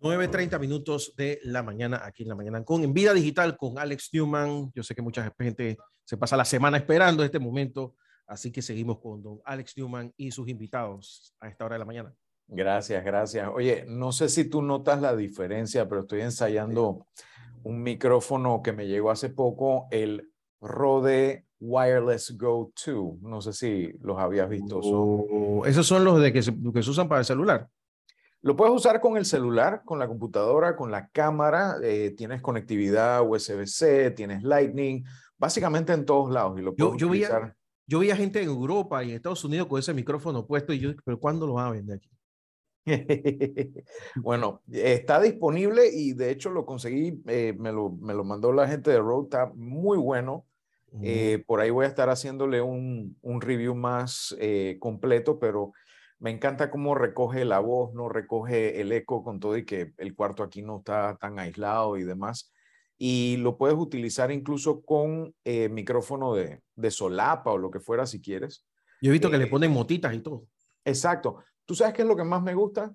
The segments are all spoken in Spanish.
9.30 minutos de la mañana aquí en la mañana con En Vida Digital con Alex Newman. Yo sé que mucha gente se pasa la semana esperando este momento, así que seguimos con don Alex Newman y sus invitados a esta hora de la mañana. Gracias, gracias. Oye, no sé si tú notas la diferencia, pero estoy ensayando un micrófono que me llegó hace poco, el Rode Wireless Go 2. No sé si los habías visto. Oh, esos son los de que se, que se usan para el celular. Lo puedes usar con el celular, con la computadora, con la cámara. Eh, tienes conectividad USB-C, tienes Lightning, básicamente en todos lados. Y lo yo, yo, veía, yo veía gente en Europa y en Estados Unidos con ese micrófono puesto y yo, pero ¿cuándo lo van a vender aquí? bueno, está disponible y de hecho lo conseguí, eh, me, lo, me, lo, mandó la gente de Rode, está muy bueno. Eh, por ahí voy a estar haciéndole un, un review más completo, pero me encanta cómo recoge la voz, no recoge el eco con todo y que el cuarto aquí no está tan aislado y demás. Y lo puedes utilizar incluso con eh, micrófono de, de, solapa o lo que fuera si quieres. Yo he visto que le eh, ponen motitas y todo. Exacto. ¿Tú sabes qué es lo que más me gusta?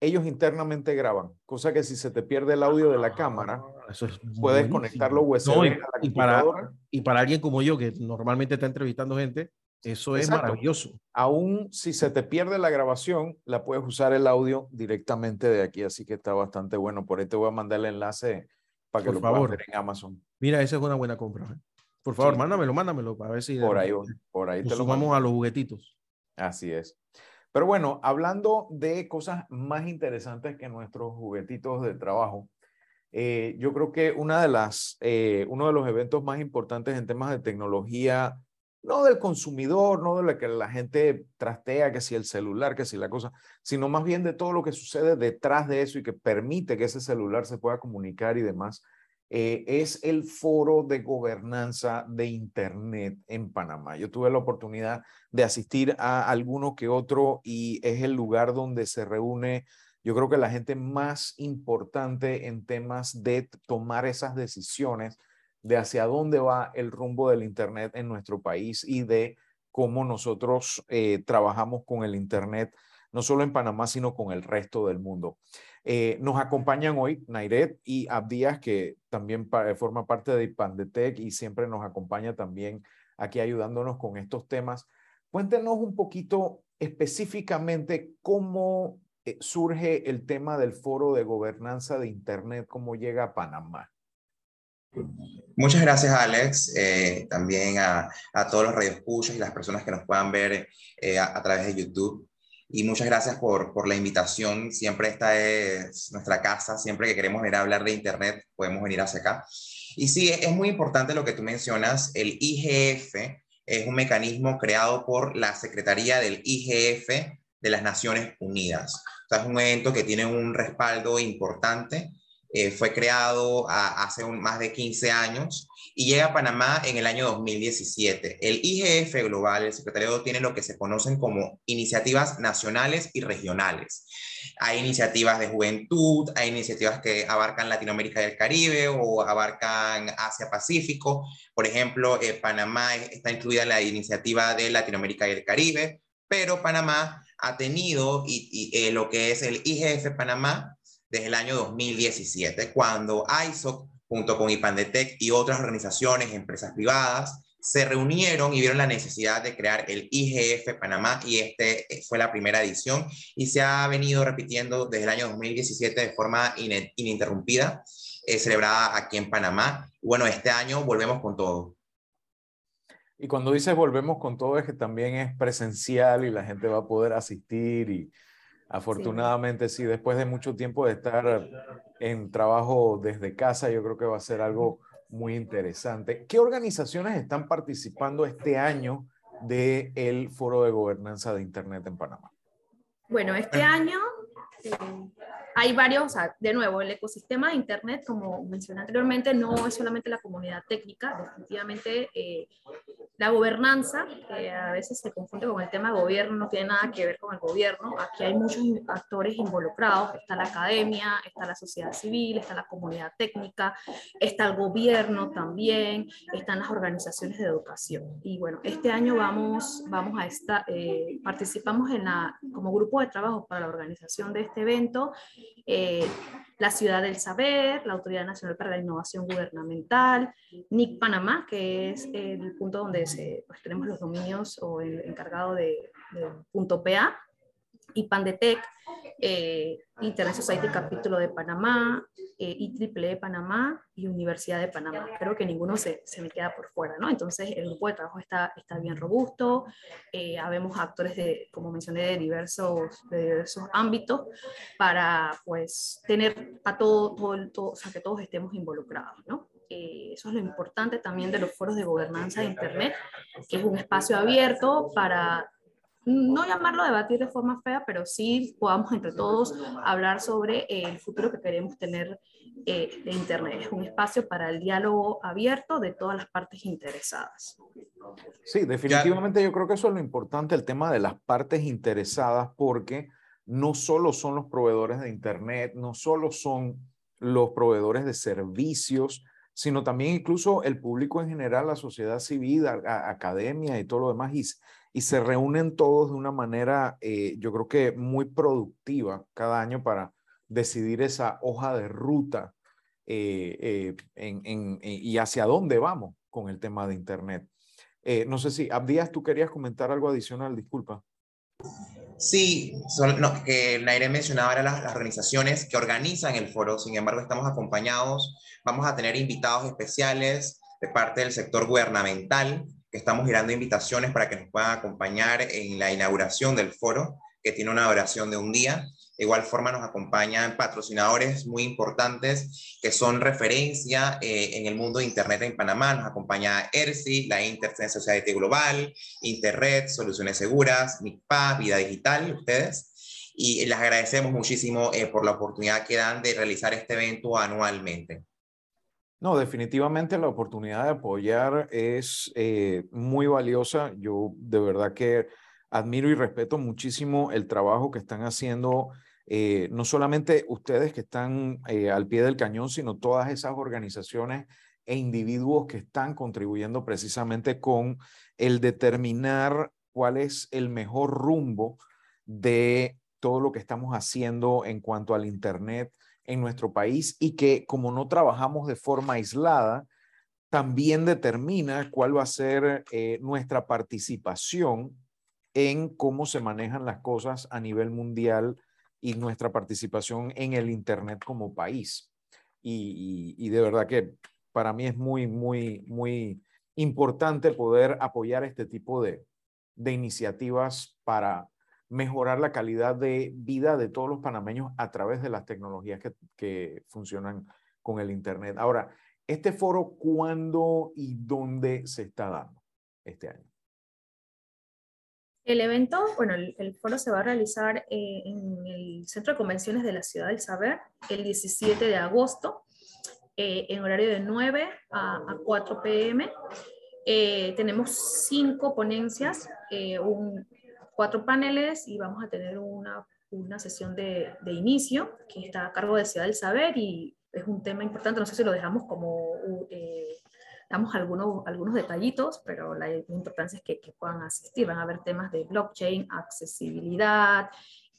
Ellos internamente graban, cosa que si se te pierde el audio de la cámara, ah, puedes conectarlo USB a la y, para, y para alguien como yo, que normalmente está entrevistando gente, eso es maravilloso. Aún si se te pierde la grabación, la puedes usar el audio directamente de aquí, así que está bastante bueno. Por ahí te voy a mandar el enlace para que lo puedas ver en Amazon. Mira, esa es una buena compra. ¿eh? Por favor, mándamelo, mándamelo para ver si por ahí, por ahí te lo sumamos a los juguetitos. Así es. Pero bueno, hablando de cosas más interesantes que nuestros juguetitos de trabajo, eh, yo creo que una de las, eh, uno de los eventos más importantes en temas de tecnología no del consumidor, no de lo que la gente trastea, que si el celular, que si la cosa, sino más bien de todo lo que sucede detrás de eso y que permite que ese celular se pueda comunicar y demás, eh, es el foro de gobernanza de Internet en Panamá. Yo tuve la oportunidad de asistir a alguno que otro y es el lugar donde se reúne, yo creo que la gente más importante en temas de tomar esas decisiones de hacia dónde va el rumbo del Internet en nuestro país y de cómo nosotros eh, trabajamos con el Internet, no solo en Panamá, sino con el resto del mundo. Eh, nos acompañan hoy Nairet y Abdías, que también forma parte de Pandetec y siempre nos acompaña también aquí ayudándonos con estos temas. Cuéntenos un poquito específicamente cómo eh, surge el tema del foro de gobernanza de Internet, cómo llega a Panamá. Muchas gracias, Alex. Eh, también a, a, todos los radioescuchas y las personas que nos puedan ver eh, a, través de YouTube. Y muchas gracias por, por, la invitación. Siempre esta es nuestra casa. Siempre que queremos venir a hablar de Internet, podemos venir hacia acá. Y sí, es muy importante lo que tú mencionas. El IGF es un mecanismo creado por la Secretaría del IGF de las Naciones Unidas. O sea, es un evento que tiene un respaldo importante eh, fue creado hace más de 15 años y llega a Panamá en el año 2017. El IGF Global, el secretario, tiene lo que se conocen como iniciativas nacionales y regionales. Hay iniciativas de juventud, hay iniciativas que abarcan Latinoamérica y el Caribe o abarcan Asia-Pacífico. Por ejemplo, eh, Panamá está incluida en la iniciativa de Latinoamérica y el Caribe, pero Panamá ha tenido y, eh, lo que es el IGF Panamá desde el año 2017, cuando ISOC, junto con IPANDETEC y otras organizaciones, empresas privadas, se reunieron y vieron la necesidad de crear el IGF Panamá y este fue la primera edición y se ha venido repitiendo desde el año 2017 de forma ininterrumpida, eh, celebrada aquí en Panamá. Bueno, este año volvemos con todo. Y cuando dices volvemos con todo es que también es presencial y la gente va a poder asistir y Afortunadamente, sí. después de mucho tiempo de estar en trabajo desde casa, yo creo que va a ser algo muy interesante. ¿Qué organizaciones están participando este año del el Foro de Gobernanza de Internet en Panamá? Bueno, este año eh, hay varios, de nuevo, el ecosistema de Internet, como mencioné anteriormente, no es solamente la comunidad técnica, definitivamente eh, la gobernanza, que a veces se confunde con el tema de gobierno, no tiene nada que ver con el gobierno. Aquí hay muchos actores involucrados, está la academia, está la sociedad civil, está la comunidad técnica, está el gobierno también, están las organizaciones de educación. Y bueno, este año vamos, vamos a esta, eh, participamos en la, como grupo de trabajo para la organización de este evento. Eh, la Ciudad del Saber, la Autoridad Nacional para la Innovación Gubernamental, NIC Panamá, que es el punto donde se, pues, tenemos los dominios o el encargado de, de punto PA, y Pandetec, eh, Internet Society Capítulo de Panamá, eh, IEEE Panamá y Universidad de Panamá. Creo que ninguno se, se, me queda por fuera, ¿no? Entonces el grupo de trabajo está, está bien robusto, eh, habemos actores, de, como mencioné, de diversos, de diversos ámbitos para, pues, tener a todo, todo, todo o sea, que todos estemos involucrados, ¿no? Eh, eso es lo importante también de los foros de gobernanza de Internet, que es un espacio abierto para no llamarlo debatir de forma fea, pero sí podamos entre todos hablar sobre el futuro que queremos tener eh, de Internet. Es un espacio para el diálogo abierto de todas las partes interesadas. Sí, definitivamente yo creo que eso es lo importante, el tema de las partes interesadas, porque no solo son los proveedores de Internet, no solo son los proveedores de servicios, sino también incluso el público en general, la sociedad civil, academia y todo lo demás. Y, y se reúnen todos de una manera, eh, yo creo que muy productiva cada año para decidir esa hoja de ruta eh, eh, y hacia dónde vamos con el tema de Internet. no sé si, Abdías, tú querías comentar algo adicional, disculpa. Sí, son, no, que Naire mencionaba eran las, las, organizaciones que organizan el foro, sin embargo estamos acompañados, vamos a tener invitados especiales de parte del sector gubernamental, que estamos girando invitaciones para que nos puedan acompañar en la inauguración del foro, que tiene una duración de un día. De igual forma nos acompañan patrocinadores muy importantes que son referencia eh, en el mundo de Internet en Panamá. Nos acompaña ERSI, la Internet Society Global, Interred, Soluciones Seguras, MIPA, Vida Digital, ustedes. Y les agradecemos muchísimo eh, por la oportunidad que dan de realizar este evento anualmente. No, definitivamente la oportunidad de apoyar es eh, muy valiosa. Yo de verdad que admiro y respeto muchísimo el trabajo que están haciendo, eh, no solamente ustedes que están eh, al pie del cañón, sino todas esas organizaciones e individuos que están contribuyendo precisamente con el determinar cuál es el mejor rumbo de todo lo que estamos haciendo en cuanto al Internet en nuestro país y que como no trabajamos de forma aislada, también determina cuál va a ser eh, nuestra participación en cómo se manejan las cosas a nivel mundial y nuestra participación en el Internet como país. Y, y, y de verdad que para mí es muy, muy, muy importante poder apoyar este tipo de, de iniciativas para mejorar la calidad de vida de todos los panameños a través de las tecnologías que, que funcionan con el Internet. Ahora, este foro, ¿cuándo y dónde se está dando este año? El evento, bueno, el, foro se va a realizar eh, en el Centro de Convenciones de la Ciudad del Saber el 17 de agosto, eh, en horario de 9 a, a 4 pm. Eh, tenemos cinco ponencias, un, cuatro paneles y vamos a tener una, una sesión de, de, inicio que está a cargo de Ciudad del Saber y es un tema importante, no sé si lo dejamos como, eh, damos algunos, algunos detallitos, pero la importancia es que, que, puedan asistir, van a haber temas de blockchain, accesibilidad,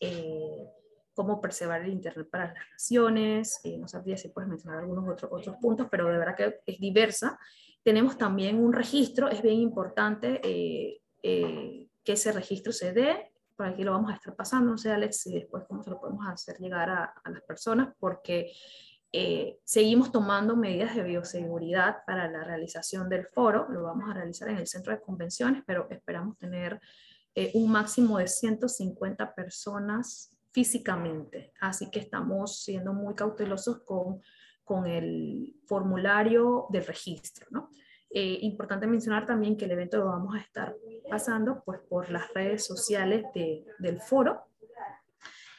eh, cómo preservar el Internet para las naciones, eh, no sabría si puedes mencionar algunos otros, otros puntos, pero de verdad que es diversa. Tenemos también un registro, es bien importante eh, eh, que ese registro se dé, por aquí lo vamos a estar pasando, no sé Alex, y después cómo se lo podemos hacer llegar a, a las personas, porque eh, seguimos tomando medidas de bioseguridad para la realización del foro, lo vamos a realizar en el centro de convenciones, pero esperamos tener eh, un máximo de 150 personas físicamente, así que estamos siendo muy cautelosos con, con el formulario del registro, ¿no? Eh, importante mencionar también que el evento lo vamos a estar pasando pues, por las redes sociales de, del foro.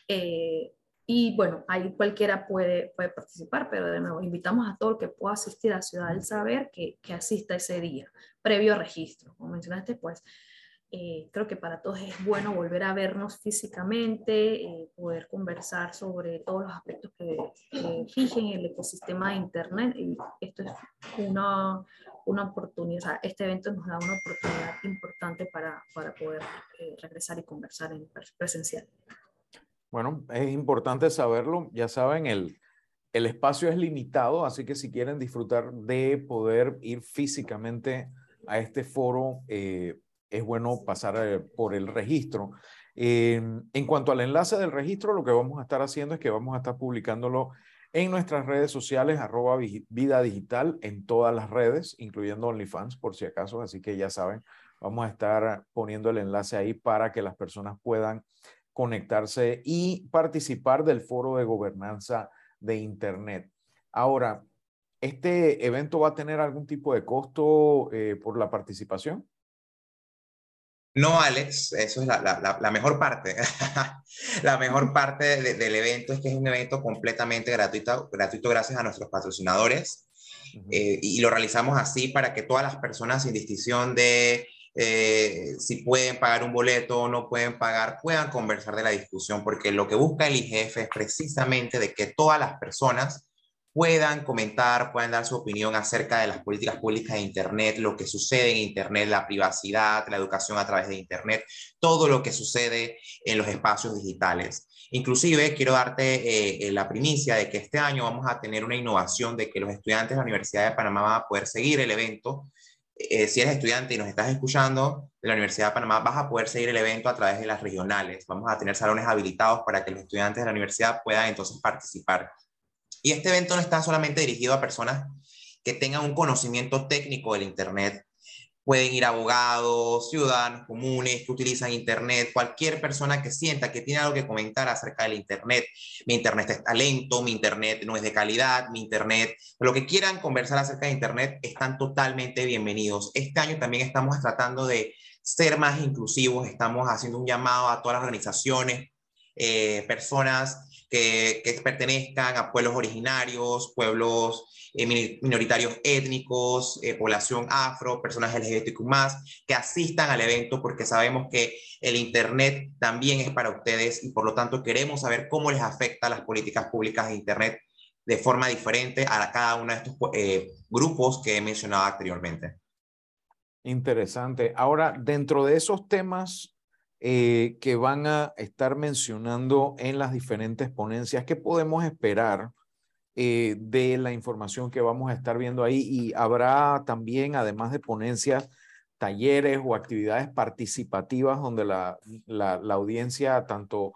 Eh, y bueno, ahí cualquiera puede, puede participar, pero de nuevo, invitamos a todo el que pueda asistir a Ciudad del Saber que, que asista ese día, previo registro. Como mencionaste, pues eh, creo que para todos es bueno volver a vernos físicamente, eh, poder conversar sobre todos los aspectos que, que, fijen el ecosistema de Internet. Y esto es una, una oportunidad, o sea, este evento nos da una oportunidad importante para, para poder eh, regresar y conversar en presencial. Bueno, es importante saberlo. Ya saben, el, el espacio es limitado, así que si quieren disfrutar de poder ir físicamente a este foro, eh, es bueno pasar eh, por el registro. en cuanto al enlace del registro, lo que vamos a estar haciendo es que vamos a estar publicándolo en nuestras redes sociales, arroba vida digital, en todas las redes, incluyendo OnlyFans, por si acaso, así que ya saben, vamos a estar poniendo el enlace ahí para que las personas puedan conectarse y participar del foro de gobernanza de Internet. Ahora, ¿este evento va a tener algún tipo de costo eh, por la participación? No, Alex, eso es la, mejor parte. la mejor parte del evento es que es un evento completamente gratuito, gratuito gracias a nuestros patrocinadores. Eh, y lo realizamos así para que todas las personas, sin distinción de eh, si pueden pagar un boleto o no pueden pagar, puedan conversar de la discusión, porque lo que busca el IGF es precisamente de que todas las personas puedan comentar, puedan dar su opinión acerca de las políticas públicas de Internet, lo que sucede en Internet, la privacidad, la educación a través de Internet, todo lo que sucede en los espacios digitales. Inclusive quiero darte eh, eh, la primicia de que este año vamos a tener una innovación de que los estudiantes de la Universidad de Panamá van a poder seguir el evento eh, si eres estudiante y nos estás escuchando de la Universidad de Panamá, vas a poder seguir el evento a través de las regionales. Vamos a tener salones habilitados para que los estudiantes de la universidad puedan entonces participar. Y este evento no está solamente dirigido a personas que tengan un conocimiento técnico del Internet, Pueden ir abogados, ciudadanos comunes que utilizan Internet, cualquier persona que sienta que tiene algo que comentar acerca del Internet. Mi Internet está lento, mi Internet no es de calidad, mi Internet, lo que quieran conversar acerca de Internet están totalmente bienvenidos. Este año también estamos tratando de ser más inclusivos, estamos haciendo un llamado a todas las organizaciones, eh, personas que, pertenezcan a pueblos originarios, pueblos eh, minoritarios étnicos, eh, población afro, personas LGBTQ que asistan al evento porque sabemos que el Internet también es para ustedes y por lo tanto queremos saber cómo les afecta las políticas públicas de Internet de forma diferente a cada uno de estos eh, grupos que he mencionado anteriormente. Interesante. Ahora, dentro de esos temas que van a estar mencionando en las diferentes ponencias, ¿qué podemos esperar eh, de la información que vamos a estar viendo ahí y habrá también, además de ponencias, talleres o actividades participativas donde la, la, audiencia, tanto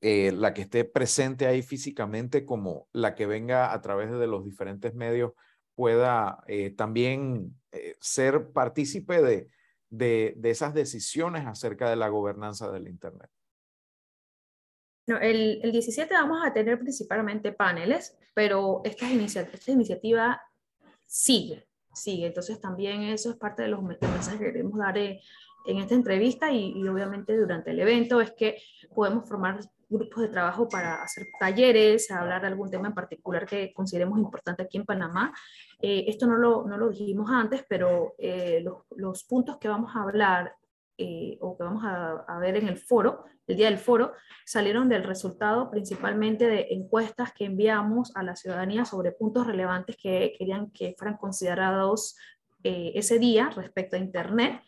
eh, la que esté presente ahí físicamente como la que venga a través de los diferentes medios, pueda eh, también ser partícipe de, de, de esas decisiones acerca de la gobernanza del Internet. No, el, el, 17 vamos a tener principalmente paneles, pero esta, inicia esta iniciativa sigue, sigue. Entonces también eso es parte de los mensajes que queremos dar eh, en esta entrevista y, y, obviamente durante el evento es que podemos formar grupos de trabajo para hacer talleres, hablar de algún tema en particular que consideremos importante aquí en Panamá. Eh, esto no lo, no lo dijimos antes, pero eh, los, los, puntos que vamos a hablar eh, o que vamos a, a, ver en el foro, el día del foro, salieron del resultado principalmente de encuestas que enviamos a la ciudadanía sobre puntos relevantes que querían que fueran considerados eh, ese día respecto a Internet.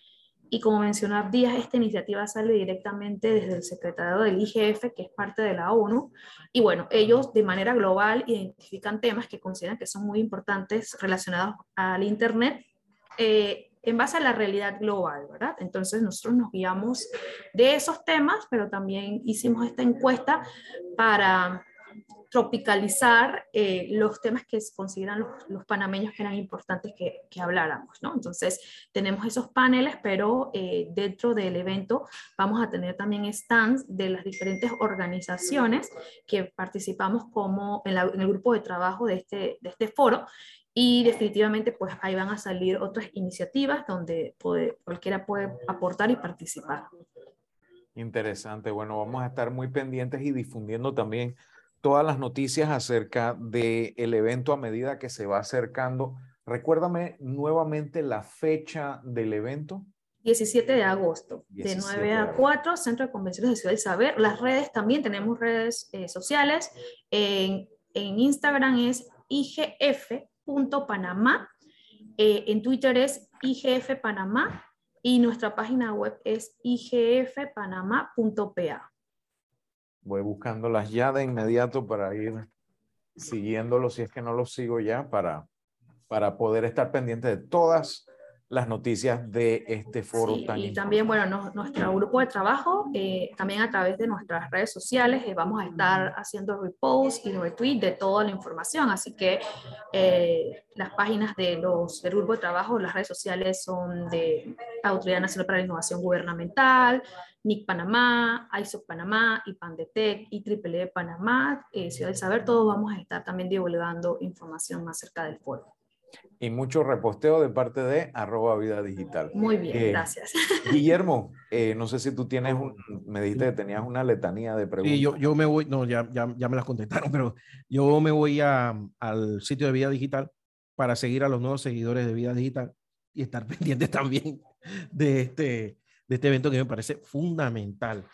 Y como mencionó Díaz, esta iniciativa sale directamente desde el secretariado del IGF, que es parte de la ONU. Y bueno, ellos de manera global identifican temas que consideran que son muy importantes relacionados al Internet. Eh, en base a la realidad global, ¿verdad? Entonces nosotros nos guiamos de esos temas, pero también hicimos esta encuesta para tropicalizar eh, los temas que consideran los, panameños que eran importantes que, que, habláramos, ¿no? Entonces, tenemos esos paneles, pero eh, dentro del evento vamos a tener también stands de las diferentes organizaciones que participamos como en, en el grupo de trabajo de este, de este foro y definitivamente, pues ahí van a salir otras iniciativas donde puede, cualquiera puede aportar y participar. Interesante. Bueno, vamos a estar muy pendientes y difundiendo también todas las noticias acerca del el evento a medida que se va acercando. Recuérdame nuevamente la fecha del evento. 17 de agosto, de 9 a 4, Centro de Convenciones de Ciudad del Saber. Las redes también, tenemos redes eh, sociales. En, en Instagram es IGF Panamá. Eh, en Twitter es IGF Panamá y nuestra página web es igfpanamá.pa. Voy buscándolas ya de inmediato para ir siguiéndolo si es que no lo sigo ya para, para poder estar pendiente de todas las noticias de este foro Sí, tan y importante. también, bueno, no- nuestro grupo de trabajo, eh, también a través de nuestras redes sociales, eh, vamos a estar haciendo repost y retweet de toda la información. Así que eh, las páginas de los, del grupo de trabajo, las redes sociales son de Autoridad Nacional para la Innovación Gubernamental, NIC Panamá, ISO Panamá, IPANDETEC, IEEE Panamá, eh, Ciudad del Saber, todos vamos a estar también divulgando información acerca del foro. Y mucho reposteo de parte de arroba vida digital. Muy bien, Eh, gracias. Guillermo, eh, no sé si tú tienes un, me dijiste que tenías una letanía de preguntas. Sí, yo, yo me voy, no, ya, ya, ya me las contestaron, pero yo me voy a, al sitio de Vida Digital para seguir a los nuevos seguidores de Vida Digital y estar pendientes también de este, de este evento que me parece fundamental.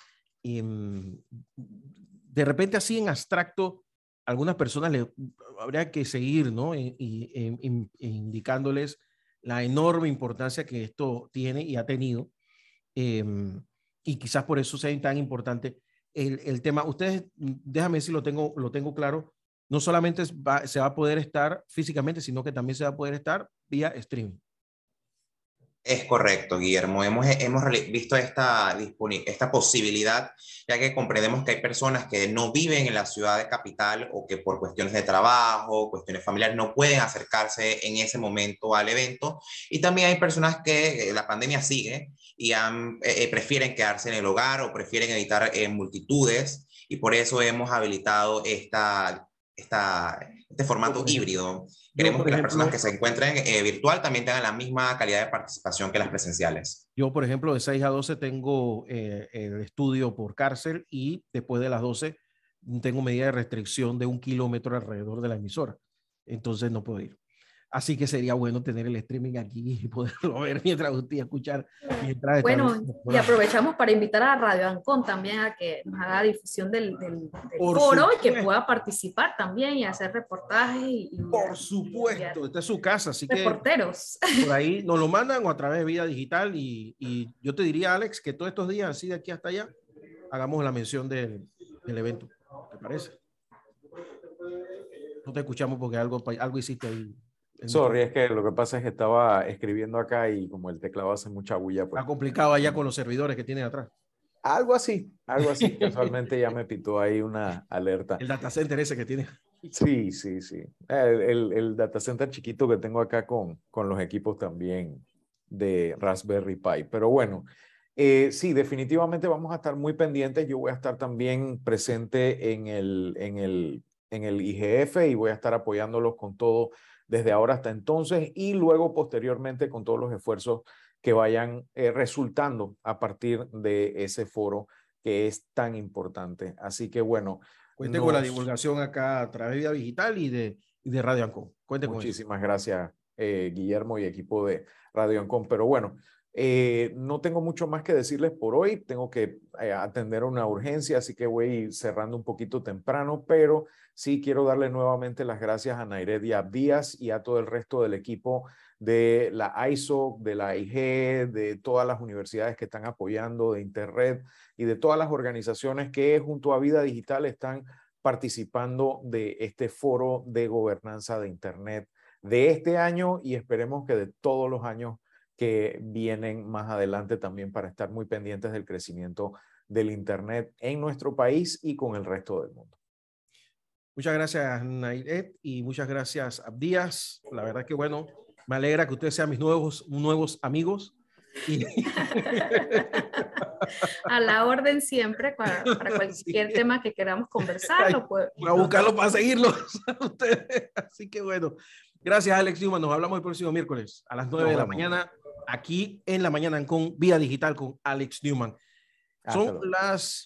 Y, mm, de repente así en abstracto, algunas personas le habría que seguir, ¿no? Y, y- en- in- indicándoles la enorme importancia que esto tiene y ha tenido. em, y quizás por eso sea tan importante el, el tema. Ustedes, déjame si lo tengo, lo tengo claro. No solamente va- se va a poder estar físicamente, sino que también se va a poder estar vía streaming. Es correcto, Guillermo. Hemos, hemos visto esta, esta posibilidad, ya que comprendemos que hay personas que no viven en la ciudad de capital o que por cuestiones de trabajo, cuestiones familiares, no pueden acercarse en ese momento al evento. Y también hay personas que eh, la pandemia sigue y han- eh, eh, prefieren quedarse en el hogar o prefieren evitar eh, multitudes. Y por eso hemos habilitado esta, esta, este formato híbrido. Queremos que las personas que se encuentren eh, virtual también tengan la misma calidad de participación que las presenciales. Yo, por ejemplo, de 6 a 12 tengo eh, el estudio por cárcel y después de las 12 tengo medida de restricción de un kilómetro alrededor de la emisora. Entonces no puedo ir. Así que sería bueno tener el streaming aquí y poderlo ver mientras usted escuchar. Mientras Bueno, y aprovechamos para invitar a Radio Ancon también a que nos haga difusión del, del, del foro y que pueda participar también y hacer reportajes y, Por y supuesto, esta es su casa, así que reporteros. por ahí nos lo mandan o a través de Vida Digital y, y yo te diría, Alex, que todos estos días, así de aquí hasta allá, hagamos la mención del, del evento. ¿Te parece? No te escuchamos porque algo, algo hiciste ahí. Sorry, es que lo que pasa es que estaba escribiendo acá y como el teclado hace mucha bulla, pues Está complicado allá con los servidores que tienen atrás. algo así, algo así. Casualmente ya me pitó ahí una alerta. El data center ese que tiene. Sí, sí, sí. El, el, el data center chiquito que tengo acá con, con los equipos también de Raspberry Pi. Pero bueno, eh, sí, definitivamente vamos a estar muy pendientes. Yo voy a estar también presente en el, en el, en el IGF y voy a estar apoyándolos con todo desde ahora hasta entonces y luego posteriormente con todos los esfuerzos que vayan eh, resultando a partir de ese foro que es tan importante. Así que bueno, Cuente con la divulgación acá a través de Vida Digital y de, y de Radio Ancon. Cuente con eso. Muchísimas gracias, eh, Guillermo y equipo de Radio Ancon. Pero bueno, eh, no tengo mucho más que decirles por hoy. Tengo que eh, atender una urgencia, así que voy cerrando un poquito temprano, pero sí quiero darle nuevamente las gracias a Nairedia Díaz y a todo el resto del equipo de la ISO, de la IG, de todas las universidades que están apoyando, de Interred y de todas las organizaciones que junto a Vida Digital están participando de este foro de gobernanza de Internet de este año y esperemos que de todos los años que vienen más adelante también para estar muy pendientes del crecimiento del Internet en nuestro país y con el resto del mundo. Muchas gracias, Nairet, y muchas gracias, Abdías. La verdad que bueno, me alegra que ustedes sean mis nuevos, nuevos amigos. Y, A la orden siempre para, para cualquier Sí. tema que queramos conversar. Lo puede- a buscarlo para seguirlos a ustedes. Así que bueno, gracias, Alex Newman. Nos hablamos el próximo miércoles a las 9 de la mañana, aquí en la mañana con Vía Digital con Alex Newman. Hasta Son las